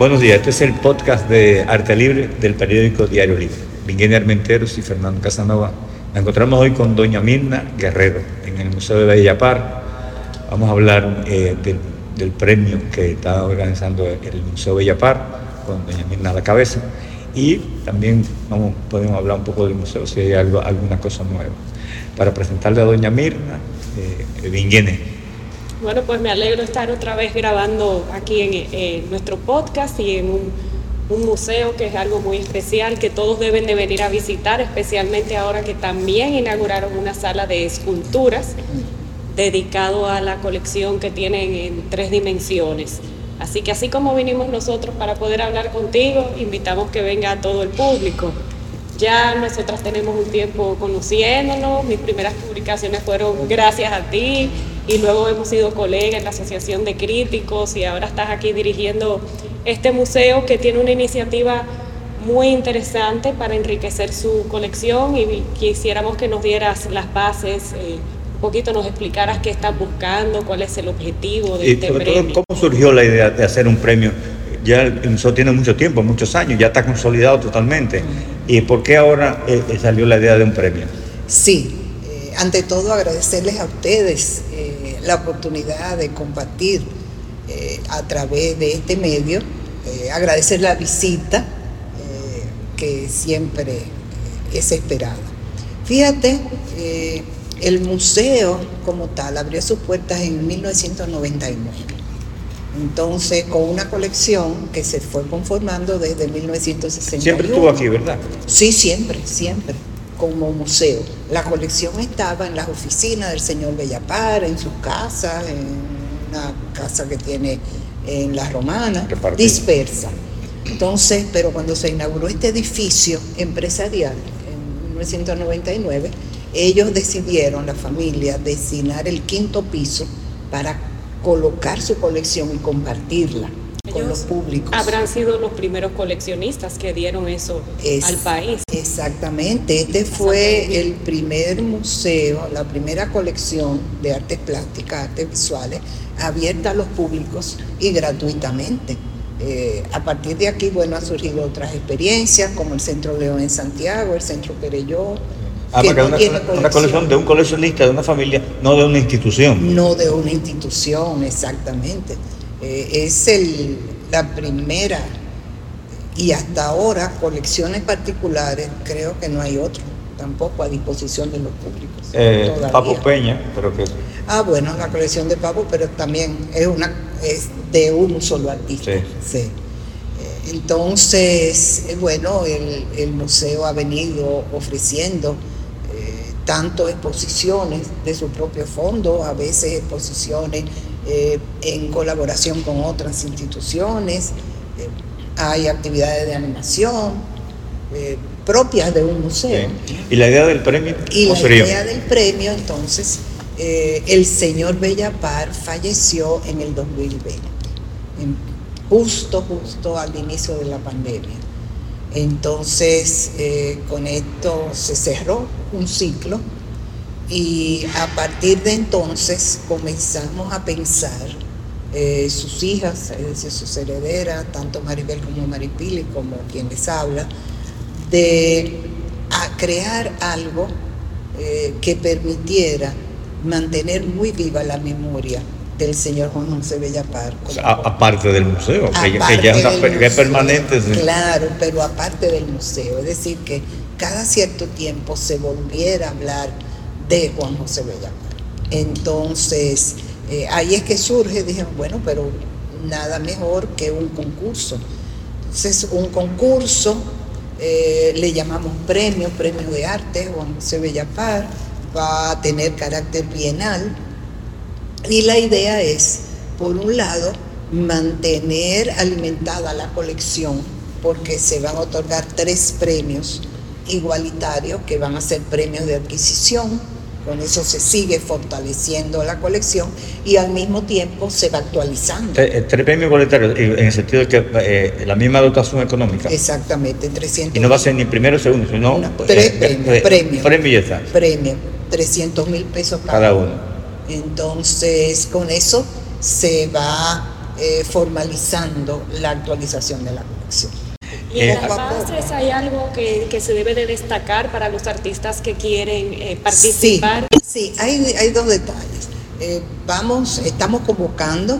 Buenos días, este es el podcast de Arte Libre del periódico Diario Libre. Miguel Armenteros y Fernando Casanova. Nos encontramos hoy con doña Mirna Guerrero en el Museo de Bellapar. Vamos a hablar eh, del, premio que está organizando el Museo Bellapar con doña Mirna a la cabeza. Y también podemos hablar un poco del museo si hay alguna cosa nueva. Para presentarle a doña Mirna eh, bueno, pues me alegro estar otra vez grabando aquí en, nuestro podcast y en un, museo que es algo muy especial que todos deben de venir a visitar, especialmente ahora que también inauguraron una sala de esculturas dedicado a la colección que tienen en tres dimensiones. Así que así como vinimos nosotros para poder hablar contigo, invitamos que venga a todo el público. Ya nosotras tenemos un tiempo conociéndonos, mis primeras publicaciones fueron gracias a ti, y luego hemos sido colegas en la Asociación de Críticos y ahora estás aquí dirigiendo este museo que tiene una iniciativa muy interesante para enriquecer su colección y quisiéramos que nos dieras las bases, eh, un poquito nos explicaras qué estás buscando, cuál es el objetivo de este premio. ¿Cómo surgió la idea de hacer un premio? Ya el museo tiene mucho tiempo, muchos años, ya está consolidado totalmente. ¿Y por qué ahora eh, salió la idea de un premio? Sí, ante todo agradecerles a ustedes eh, la oportunidad de compartir eh, a través de este medio, eh, agradecer la visita que siempre es esperada. Fíjate, el museo como tal abrió sus puertas en 1999. Entonces, con una colección que se fue conformando desde 1961. Siempre estuvo aquí, ¿verdad? Sí, siempre, siempre como museo. La colección estaba en las oficinas del señor Bellapar, en su casa, en una casa que tiene en La Romana, dispersa. Entonces, pero cuando se inauguró este edificio empresarial en 1999, ellos decidieron, la familia, designar el quinto piso para colocar su colección y compartirla con los públicos. Habrán sido los primeros coleccionistas que dieron eso al país. Exactamente, este fue el primer museo, la primera colección de artes plásticas, artes visuales, abierta a los públicos y gratuitamente. Eh, a partir de aquí, bueno, han surgido otras experiencias, como el Centro León en Santiago, el Centro Pereyó, Ah, que una, una, colección de un coleccionista, de una familia, no de una institución. No de una institución, exactamente. Eh, es el, la primera y hasta ahora colecciones particulares, creo que no hay otro tampoco a disposición de los públicos. Eh, Papo Peña, pero que... Ah, bueno, la colección de Papo, pero también es, una, es de un solo artista. Sí. Eh, entonces, bueno, el, el, museo ha venido ofreciendo tanto exposiciones de su propio fondo, a veces exposiciones eh, en colaboración con otras instituciones, eh, hay actividades de animación eh, propias de un museo. ¿Y la idea del premio? Y la idea del premio, entonces, el señor Bellapar falleció en el 2020, justo, justo al inicio de la pandemia. Entonces, con esto se cerró un ciclo y a partir de entonces comenzamos a pensar, eh, sus hijas, es decir, sus herederas, tanto Maribel como Maripili, como quien les habla, de a crear algo eh, que permitiera mantener muy viva la memoria del señor Juan José Bellapar. aparte del museo, que, ya es permanente. Claro, pero aparte del museo, es decir, que cada cierto tiempo se volviera a hablar de Juan José Bellapar. Entonces, eh, ahí es que surge, dije, bueno, pero nada mejor que un concurso. Entonces, un concurso, eh, le llamamos premio, premio de arte, Juan José Bellapar, va a tener carácter bienal. Y la idea es, por un lado, mantener alimentada la colección, porque se van a otorgar tres premios igualitarios que van a ser premios de adquisición, con eso se sigue fortaleciendo la colección y al mismo tiempo se va actualizando. Tres, premios igualitarios, en el sentido de que eh, la misma dotación económica. Exactamente, 300. Y no va a ser ni primero ni segundo, sino. tres eh, premios. Premio. ya Premio, 300 mil pesos cada, uno. Entonces, con eso se va eh, formalizando la actualización de la colección. Y en Eh, las bases hay algo que, que se debe de destacar para los artistas que quieren eh, participar. Sí, sí, hay, hay dos detalles. Eh, vamos, estamos convocando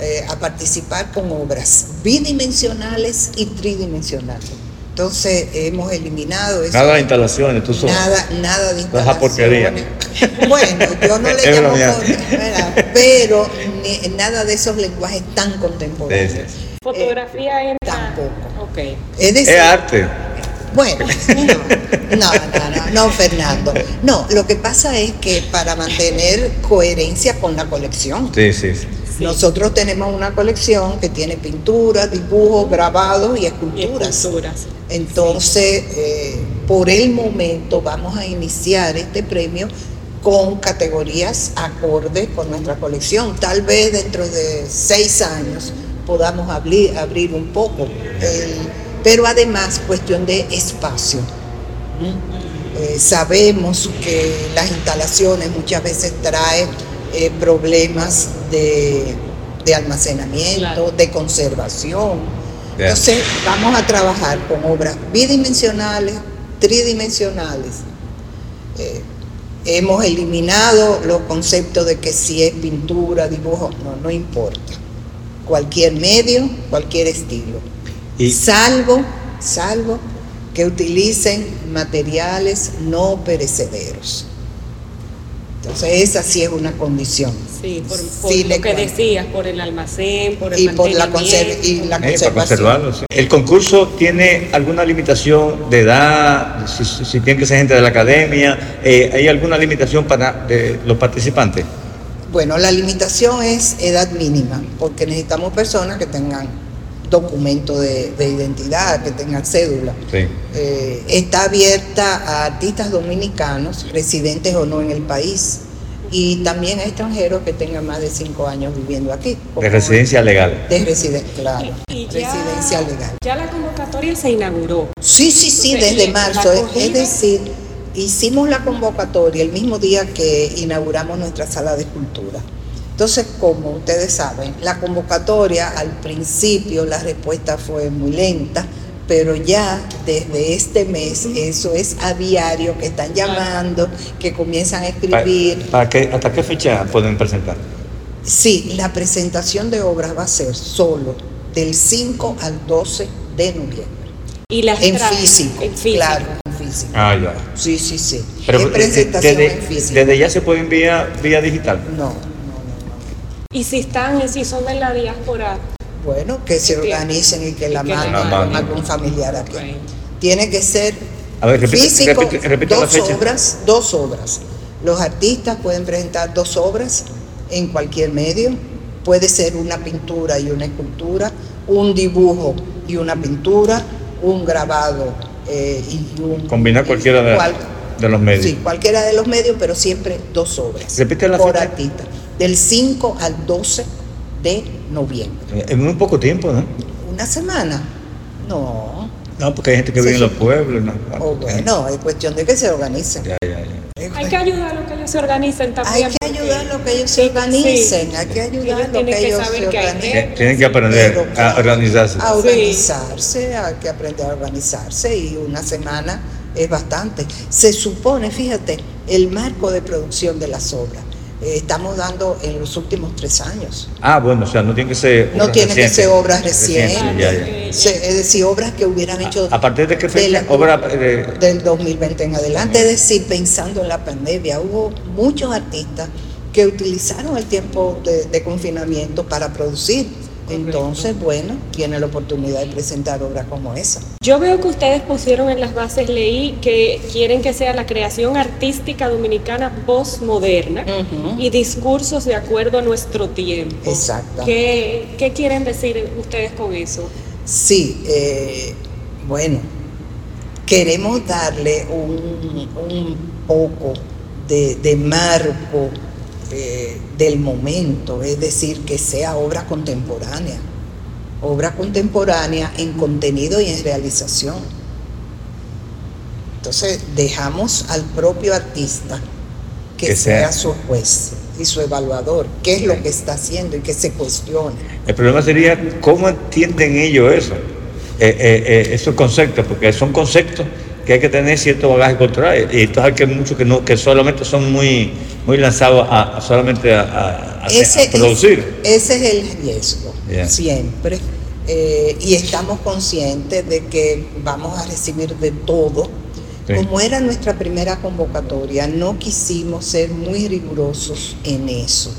eh, a participar con obras bidimensionales y tridimensionales. Entonces hemos eliminado eso. Nada de instalaciones, tú solo. Nada, nada de Esa porquería. instalaciones. Bueno, yo no le llamo bromeando. por- ¿verdad? pero ni- nada de esos lenguajes tan contemporáneos. Sí, sí. Fotografía entra. Tampoco. Ok. Es decir, Es arte. bueno, no, no, no, no, no, Fernando. No, lo que pasa es que para mantener coherencia con la colección, Sí, sí, sí. Sí. nosotros tenemos una colección que tiene pinturas, dibujos, grabados y Y esculturas. esculturas. Entonces, eh, por el momento vamos a iniciar este premio con categorías acorde con nuestra colección. Tal vez dentro de seis años podamos abrir, abrir un poco, el- pero además cuestión de espacio. ¿Mm? Eh, sabemos que las instalaciones muchas veces traen eh, problemas de, de almacenamiento, Claro. de conservación. Entonces vamos a trabajar con obras bidimensionales, tridimensionales. Eh, hemos eliminado los conceptos de que si es pintura, dibujo, no, no importa. Cualquier medio, cualquier estilo. Y Salvo, salvo que utilicen materiales no perecederos. Entonces esa sí es una condición. Sí, por, por Sí, lo que decías, por el almacén, por el Y por la, y la eh, para conservación. conservarlo. sí. ¿El concurso tiene alguna limitación de edad? Si, si- si tiene que ser gente de la academia, eh, ¿hay alguna limitación para de los participantes? Bueno, la limitación es edad mínima, porque necesitamos personas que tengan documento de, de identidad, que tengan cédula. Sí. Eh, está abierta a artistas dominicanos, residentes o no en el país, y también a extranjeros que tengan más de cinco años viviendo aquí. De residencia legal. De residen- claro, Y, ya, residencia legal. ya la convocatoria se inauguró. Sí, sí, sí, desde marzo. Es decir, hicimos la convocatoria el mismo día que inauguramos nuestra sala de escultura. Entonces, como ustedes saben, la convocatoria al principio la respuesta fue muy lenta, pero ya desde este mes eso es a diario que están llamando, que comienzan a escribir. ¿Para, para qué- ¿Hasta qué fecha pueden presentar? Sí, la presentación de obras va a ser solo del 5 al 12 de noviembre. Y las En físico, en físico. claro, físico. Ah, ya. Sí, sí, sí. Pero es eh, presentación desde, en físico. desde ya se puede enviar vía digital. No, no, no, Y si están, si son de la diáspora, no. Bueno, que se organicen y que la manden a algún familiar aquí. Tiene que ser A ver, repite, físico, repite- repite la dos fecha. obras, dos obras. Los artistas pueden presentar dos obras en cualquier medio. Puede ser una pintura y una escultura, un dibujo y una pintura, un grabado eh, y un... Combinar cualquiera de, cual- de los medios. Sí, cualquiera de los medios, pero siempre dos obras. Repite la por fecha. artista. Del 5 al 12 de noviembre. Eh, En muy poco tiempo, ¿no? ¿Una semana? No. No, porque hay gente que vive en los pueblos. ¿no? O bueno, es cuestión de que se organicen. Ya, ya. Hay que ayudar a los que ellos se organicen Hay también. que porque- ayudar a que ellos se organicen, sí. hay que ayudar a que que ellos saber se que hay organicen. Tien- Tienen que aprender a organizarse. A organizarse, hay que aprender a organizarse y una semana es bastante. Se supone, fíjate, el marco de producción de las obras. eh, estamos dando en los últimos tres años. Ah, bueno, o sea, no tiene que ser. No obras tiene que recientes. ser obras recientes. ya, ya. Se- es decir, obras que hubieran hecho ¿A partir de qué de fecha? la- Obra eh, de- del 2020 en adelante. Es decir, pensando en la pandemia, hubo muchos artistas que utilizaron el tiempo de, de confinamiento para producir. Entonces, bueno, tiene la oportunidad de presentar obras como esa. Yo veo que ustedes pusieron en las bases, leí que quieren que sea la creación artística dominicana postmoderna Ujú. y discursos de acuerdo a nuestro tiempo. Exacto. ¿Qué, qué quieren decir ustedes con eso? Sí, eh, bueno, queremos darle un, poco de, de marco eh, del momento, es decir, que sea obra contemporánea, obra contemporánea en contenido y en realización. Entonces dejamos al propio artista que, Que sea, sea- su juez y su evaluador, qué es lo que está haciendo y que se cuestione. El problema sería cómo entienden ellos eso, eh, eh, eh, esos conceptos, porque son conceptos que hay que tener cierto bagaje cultural y entonces hay que muchos que no que solamente son muy muy lanzados a, a solamente a, a- a- Ese, a producir. ese es el riesgo, siempre. Eh, y estamos conscientes de que vamos a recibir de todo. Sí. Como era nuestra primera convocatoria, no quisimos ser muy rigurosos en eso.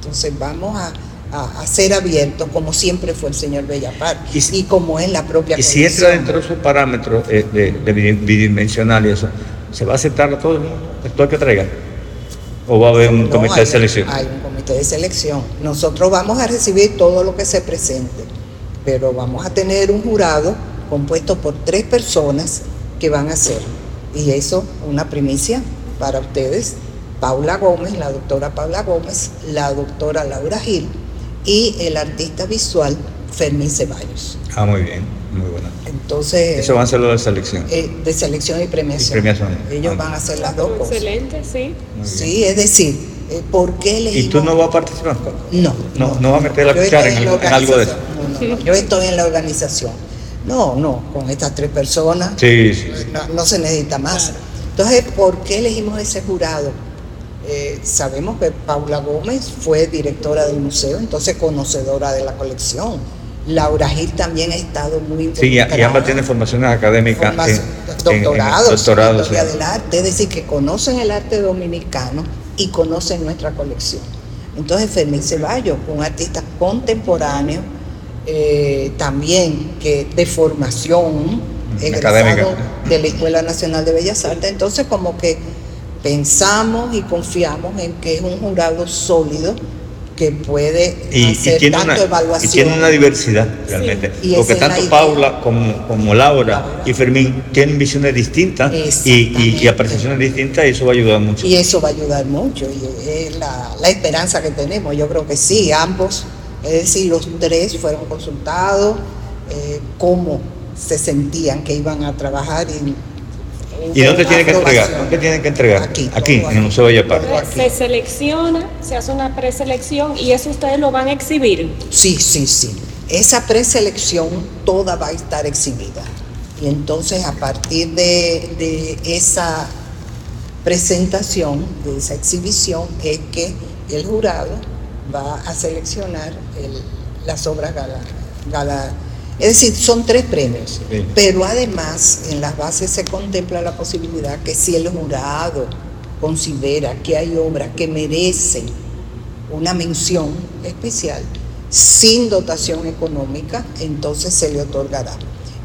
Entonces vamos a, a- a ser abiertos, como siempre fue el señor Bellapar, Y y, como es la propia Y si entra dentro de esos parámetros eh, de, de bidi- bidimensional y eso, ¿se va a aceptar a todo el mundo, todo el que traiga? ¿O va a haber un No, comité hay- de selección? Hay un comité de selección. Nosotros vamos a recibir todo lo que se presente, pero vamos a tener un jurado compuesto por tres personas que van a ser. Y eso, una primicia para ustedes. Paula Gómez, la doctora Paula Gómez, la doctora Laura Gil y el artista visual Fermín Ceballos. Ah, muy bien, muy bueno. Entonces, Eso va a ser lo de selección. eh, de selección y premiación. Y premiación. Ellos Ah. van a hacer las dos cosas. Excelente, sí. Sí, es decir, eh, ¿por qué ¿Y elegimos? tú no vas a participar? No, No, no va a meter la cuchara en, algo- en algo de eso. organización. No, no, no, Yo estoy en la organización. No, no, con estas tres personas Sí, sí, sí. no, no se necesita más. Entonces, ¿por qué elegimos ese jurado? Eh, sabemos que Paula Gómez fue directora del museo, entonces conocedora de la colección. Laura Gil también ha estado muy Sí, y, ambas tienen formaciones académicas. Formación- en- en- en doctorados, doctorados, en del arte, es decir, que conocen el arte dominicano y conocen nuestra colección. Entonces, Fermín Ceballos, un artista contemporáneo, eh, también que de formación, egresado Académica. de la Escuela Nacional de Bellas Artes, entonces como que pensamos y confiamos en que es un jurado sólido que puede Y, y hacer tiene tanto una, y evaluación. tiene una diversidad realmente. Porque tanto. Paula como, como Laura y Fermín tienen visiones distintas y, y- apreciaciones distintas y eso va a ayudar mucho. Y eso va a ayudar mucho, y es la, la esperanza que tenemos. Yo creo que sí, ambos, es decir, los tres fueron consultados, eh, cómo se sentían que iban a trabajar. Y, ¿Y dónde tienen que entregar? ¿Dónde tienen que entregar? Aquí, Aquí, en el Museo aquí. Se selecciona, se hace una preselección y eso ustedes lo van a exhibir. Sí, sí, sí. Esa preselección toda va a estar exhibida. Y entonces a partir de, de esa presentación, de esa exhibición, es que el jurado va a seleccionar el- las obras gala, gala- Es decir, son tres premios. Pero además en las bases se contempla la posibilidad que si el jurado considera que hay obras que merecen una mención especial sin dotación económica, entonces se le otorgará.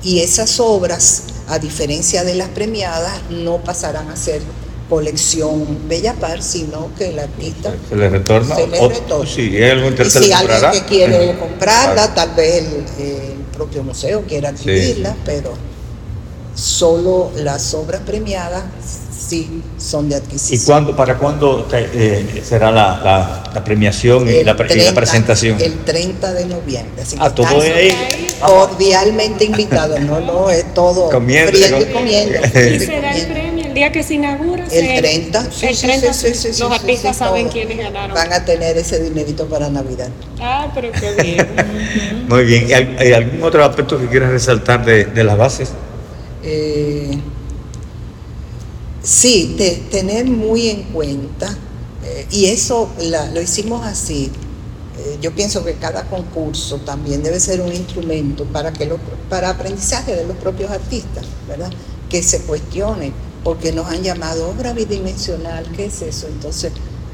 Y esas obras, a diferencia de las premiadas, no pasarán a ser colección Bellapar, sino que el artista Se le retorna. se le retorna. Sí, y si que alguien comprará. que quiere Ujú. comprarla, Claro. tal vez el, el propio museo quiera adquirirla, pero solo las obras premiadas sí son de ¿Y adquisición. cuándo, para cuándo eh, será la, la- la premiación y la, y la 30 presentación? El 30 de noviembre. Así que Ah, todo están es ahí. Cordialmente invitados, no, no, es todo Comiendo, friendo día que se inaugura. El se- 30, sí, el sí, 30, sí, sí, sí, sí, los sí, artistas sí, saben todo. quiénes ganaron. Van a tener ese dinerito para Navidad. Ah, pero qué bien. Muy bien. ¿Y hay algún otro aspecto que quieras resaltar de, de las bases? Eh, sí, te- tener muy en cuenta, eh, y eso la- lo hicimos así. eh, yo pienso que cada concurso también debe ser un instrumento para que lo- para aprendizaje de los propios artistas, ¿verdad? Que se cuestione, porque nos han llamado obra bidimensional, ¿qué es eso? Entonces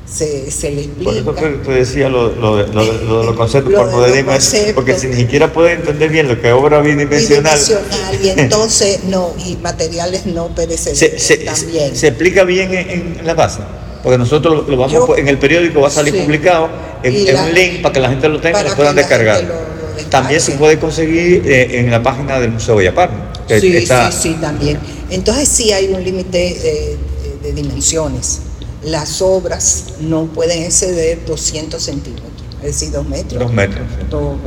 se, se le Por eso explica. te, te decía lo, lo de, lo de- lo de los conceptos por de poder conceptos. porque si ni siquiera puedes entender bien lo que es obra bidimensional, bidimensional, y entonces no, y materiales no perecederos se, se- también. se explica bien en, en la base. Porque nosotros lo, vamos Yo- po- en el periódico va a salir Sí. publicado en, Y en la- un link para que la gente lo tenga y lo puedan descargar. lo- lo. También se puede conseguir eh, en la página del Museo que Sí, está- sí, sí, también. Entonces sí hay un límite de, de- de dimensiones. Las obras no pueden exceder 200 centímetros, es decir, dos metros. Dos metros. sí. Do-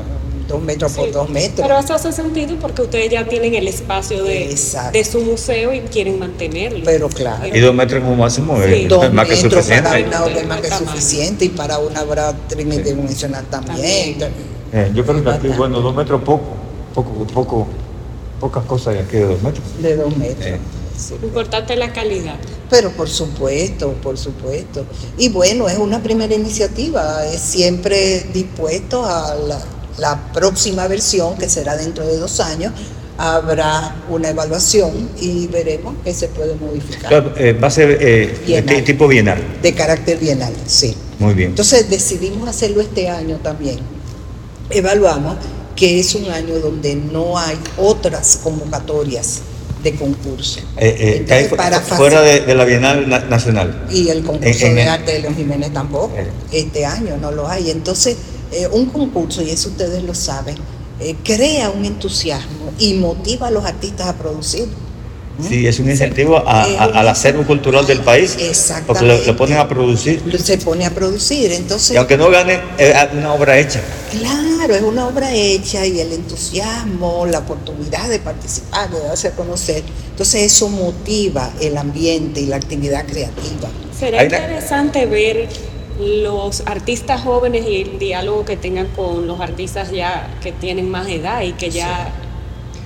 dos metros por Sí, dos metros. Pero eso hace sentido porque ustedes ya tienen el espacio de, su museo y quieren mantenerlo. Pero claro. Y dos metros como máximo Sí. es Dos más que metros suficiente. para una obra es Sí. más que suficiente y para una obra tridimensional también. Eh, yo creo que aquí, bueno, dos metros poco, poco, poco, pocas cosas hay aquí de dos metros. De dos metros. Eh. sí. Importante la calidad. Pero por supuesto, por supuesto. Y bueno, es una primera iniciativa, es siempre dispuesto a la, la próxima versión, que será dentro de dos años, habrá una evaluación y veremos qué se puede modificar. Claro, eh, va a ser eh, Bienal. de tipo bienal. De carácter bienal, sí. Muy bien. Entonces decidimos hacerlo este año también. Evaluamos que es un año donde no hay otras convocatorias de concurso. Eh, eh, Entonces, para fuera de, de la Bienal na- Nacional. Y el concurso En- en de arte de León Jiménez tampoco. Eh. Este año no lo hay. Entonces, un concurso, y eso ustedes lo saben, crea un entusiasmo y motiva a los artistas a producir. ¿no? Sí, es un incentivo a- a- al acervo cultural del país. Porque lo, Exactamente. lo ponen a producir. Se pone a producir. Entonces, Y aunque no gane, es una obra hecha. Claro, es una obra hecha y el entusiasmo, la oportunidad de participar, de darse a conocer. Entonces eso motiva el ambiente y la actividad creativa. Será interesante ver los artistas jóvenes y el diálogo que tengan con los artistas ya que tienen más edad y que ya,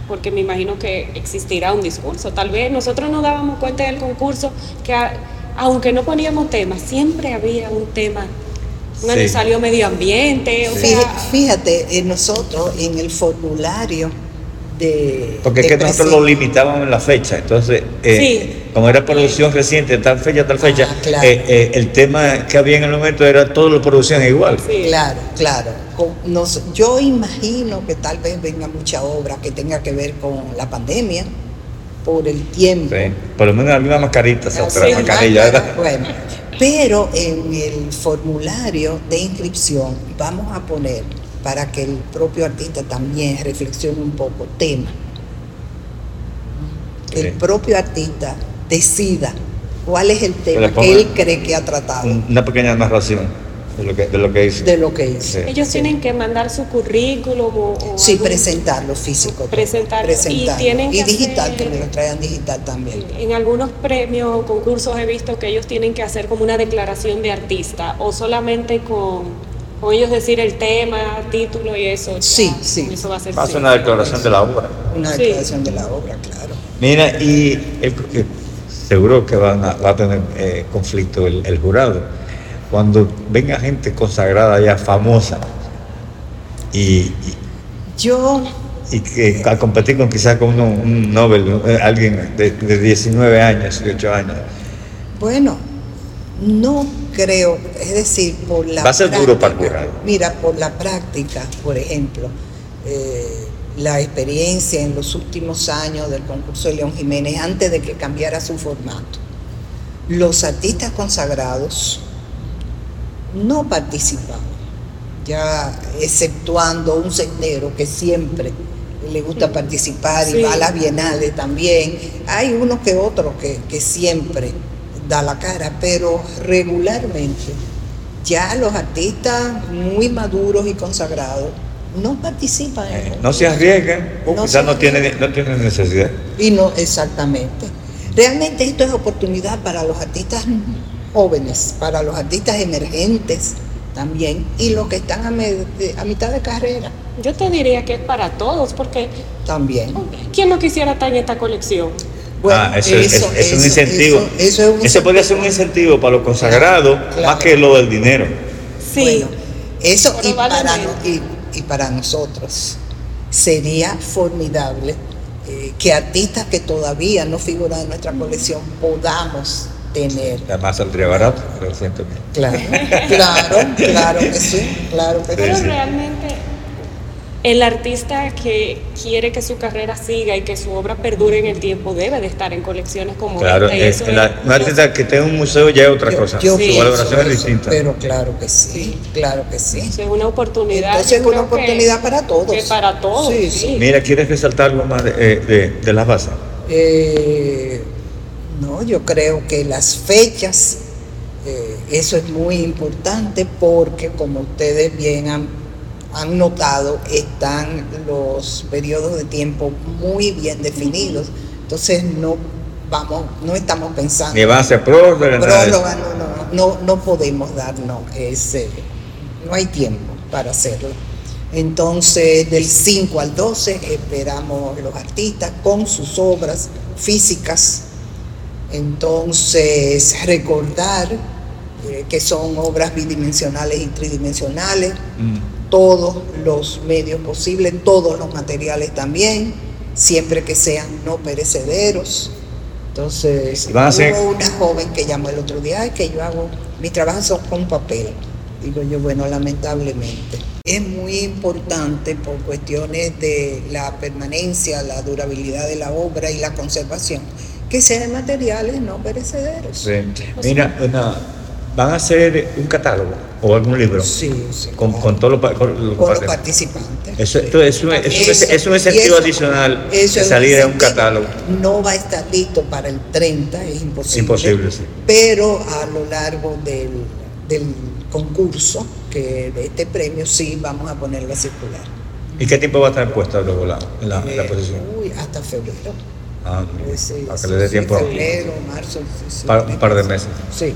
porque me imagino que existirá un discurso. Tal vez nosotros nos dábamos cuenta del concurso que a- aunque no poníamos temas, siempre había un tema. Año Sí. salió medio ambiente, o Fíjate, sea, fíjate, eh, nosotros en el formulario de... Porque es que nosotros lo limitábamos en la fecha. Entonces, eh, Sí. como era producción reciente, tal fecha, tal fecha, Ah, claro. eh, eh, el tema que había en el momento era todo lo producían igual. sí. Claro, claro. Nos- yo imagino que tal vez venga mucha obra que tenga que ver con la pandemia, por el tiempo. Sí. Por lo menos la misma mascarita, se Así otra mascarilla, ¿verdad? Bueno, pero en el formulario de inscripción vamos a poner para que el propio artista también reflexione un poco tema. Que Sí. el propio artista decida cuál es el tema que él cree que ha tratado Una pequeña narración de lo que, de lo que hizo. de lo que hizo. Sí. Ellos tienen que mandar su currículum o, o Sí, algún- presentarlo físico. Presentarlo. presentarlo. Y tienen que digital, hacer- que me lo traigan digital también. En algunos premios o concursos he visto que ellos tienen que hacer como una declaración de artista o solamente con, con ellos decir el tema, título y eso. ya, Sí, sí. Eso va a ser. Sí. una declaración de la obra. Una Sí. declaración de la obra, claro. Mira, y el- eh, seguro que van a, va a tener eh, conflicto el, el jurado. Cuando venga gente consagrada ya famosa y, y- Yo y que a competir con quizás con uno- un Nobel, eh, alguien de, de 19 años, 18 años, Bueno, no creo, es decir, por la Va a ser duro para jurado. Mira, por la práctica, por ejemplo, eh, la experiencia en los últimos años del concurso de León Jiménez, antes de que cambiara su formato, los artistas consagrados no participaban, ya exceptuando un sendero que siempre le gusta participar y Sí. va a las bienales también. Hay uno que otro que, que siempre da la cara, pero regularmente ya los artistas muy maduros y consagrados no participan. en eh, no se arriesgan o No quizás no tienen, no tienen necesidad. Y no, exactamente. Realmente esto es oportunidad para los artistas jóvenes, para los artistas emergentes también, y los que están a, de- a mitad de carrera Yo te diría que es para todos, porque también. ¿quién no quisiera estar en esta colección? ah, eso, es- es, un eso- incentivo. Eso, eso es un podría ser un incentivo para los consagrados Claro. más que lo del dinero. Sí. Bueno, eso y para, Probablemente. no- y, y para nosotros sería formidable eh, que artistas que todavía no figuran en nuestra colección podamos tener. Además saldría barato, pero siento que- Claro, claro, claro que sí, claro que Pero sí. realmente el artista que quiere que su carrera siga y que su obra perdure en el tiempo debe de estar en colecciones como Claro, esta. la- es- un artista que tenga un museo ya es otra Yo- cosa. yo Su Sí. valoración es distinta. Pero claro que sí, claro que sí. eso es una oportunidad. Entonces es una que- oportunidad para todos. que para todos. Sí, Sí, sí. Mira, ¿quieres resaltar algo más de, eh, de, de las bases? Eh, no, yo creo que las fechas, eh, eso es muy importante porque como ustedes bien han han notado, están los periodos de tiempo muy bien definidos. Entonces no vamos, no estamos pensando. Ni va a ser prórroga, no, no, no, no podemos darnos ese, no hay tiempo para hacerlo. Entonces, del 5 al 12 esperamos los artistas con sus obras físicas. Entonces, recordar eh, que son obras bidimensionales y tridimensionales, Mm. todos los medios posibles, todos los materiales también, siempre que sean no perecederos. Entonces, Y hubo una joven que llamó el otro día, "Ay, que yo hago, mis trabajos son con papel. Digo yo, bueno, lamentablemente. Es muy importante por cuestiones de la permanencia, la durabilidad de la obra y la conservación, que sean materiales no perecederos. Sí. Mira, una- van a hacer un catálogo o algún libro Sí, sí, con, todos los, pa- con los con los participantes. Eso, esto es, un, es, un, Eso- es un incentivo eso- adicional eso de salir en un catálogo. No va a estar listo para el 30, es imposible. Imposible, sí. Pero a lo largo del, del concurso, que de este premio, sí vamos a ponerlo a circular. ¿Y qué tiempo va a estar puesta luego la, la, en la Eh, posición? Uy, hasta febrero. Ah, Eh, para que sí, le dé tiempo a- Febrero, marzo. sí, sí. para un par de meses. Sí.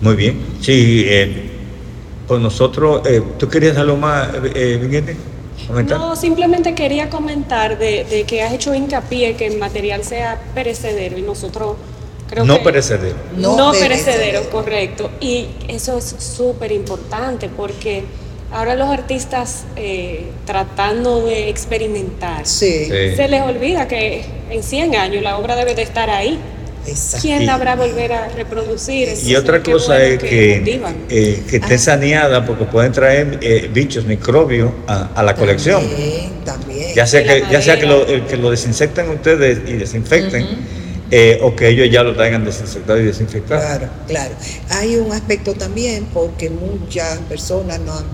Muy bien. Sí, eh, pues nosotros, eh, ¿tú querías algo más, eh, Miguel? ¿Comentar? No, simplemente quería comentar de, de que has hecho hincapié que el material sea perecedero y nosotros creo no que... perecedero. No No, perecedero. perecedero, correcto. Y eso es súper importante porque ahora los artistas eh, tratando de experimentar, Sí, Sí. se les olvida que en 100 años la obra debe de estar ahí. exacto. ¿Quién la habrá volver a reproducir? Y otra cosa bueno es que, motivan. eh, que esté saneada porque pueden traer eh, bichos, microbios a, a la colección. También, también. Ya sea que, ya sea que, lo, eh, que lo desinfecten ustedes y desinfecten, eh, o que ellos ya lo traigan desinfectado y desinfectado. Claro, claro. Hay un aspecto también porque muchas personas nos han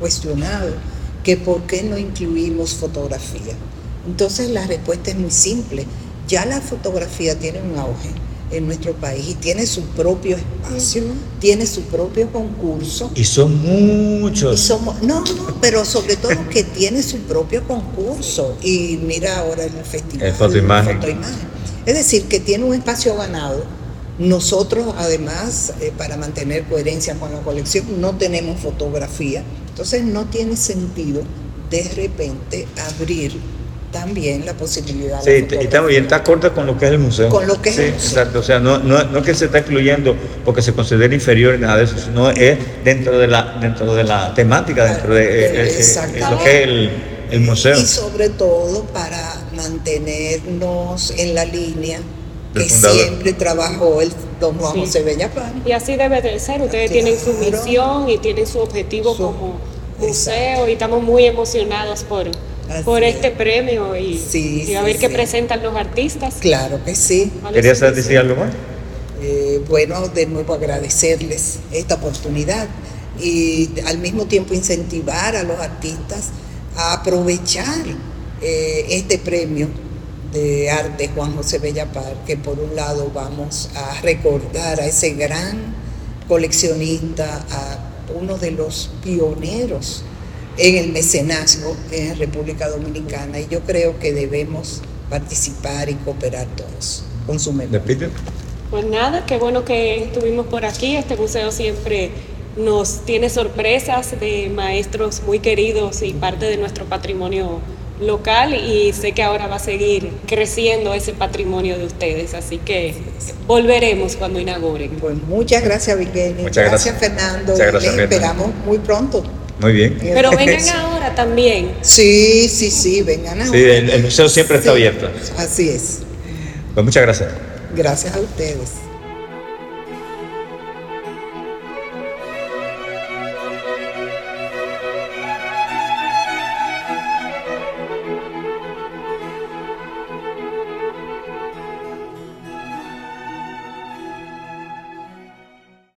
cuestionado que por qué no incluimos fotografía. Entonces la respuesta es muy simple. Ya la fotografía tiene un auge en nuestro país y tiene su propio espacio, tiene su propio concurso. Y son Y muchos. somos, no, no, pero sobre todo que tiene su propio concurso. Y mira ahora el festival. El fotoimagen. fotoimagen. Es decir, que tiene un espacio ganado. Nosotros, además, eh, para mantener coherencia con la colección, no tenemos fotografía. Entonces, no tiene sentido de repente abrir también la posibilidad Sí, de y está, y fotografía. está acorde con lo que es el museo. Con lo que es Sí, el museo. exacto. O sea, no, no, no es que se está excluyendo porque se considera inferior nada de eso, sino es dentro de la, dentro de la temática, dentro de eh, eh, eh, Exactamente. lo que es el, el museo. Y sobre todo para mantenernos en la línea que siempre trabajó el don Juan Sí. José Bellapán. Y así debe de ser. Ustedes Claro. tienen su misión y tienen su objetivo Su- como Exacto. museo y estamos muy emocionados por, Así por es. este premio y, Sí, y a sí, ver qué sí. presentan los artistas. Claro que sí. ¿Cuál ¿Querías decir algo más? Eh, bueno, de nuevo agradecerles esta oportunidad y al mismo tiempo incentivar a los artistas a aprovechar eh, este premio de arte Juan José Bellapar, que por un lado vamos a recordar a ese gran coleccionista, a uno de los pioneros en el mecenazgo en República Dominicana y yo creo que debemos participar y cooperar todos con su memoria. Pues nada, qué bueno que estuvimos por aquí. Este museo siempre nos tiene sorpresas de maestros muy queridos y parte de nuestro patrimonio local y sé que ahora va a seguir creciendo ese patrimonio de ustedes, así que volveremos cuando inauguren. Pues muchas gracias, Vicky. Muchas gracias. Fernando. Muchas gracias, Les esperamos muy pronto. Muy bien. Pero vengan ahora también. Sí, sí, sí, vengan ahora. Sí, el, el museo siempre está Sí, abierto. Así es. Pues muchas gracias. Gracias a ustedes.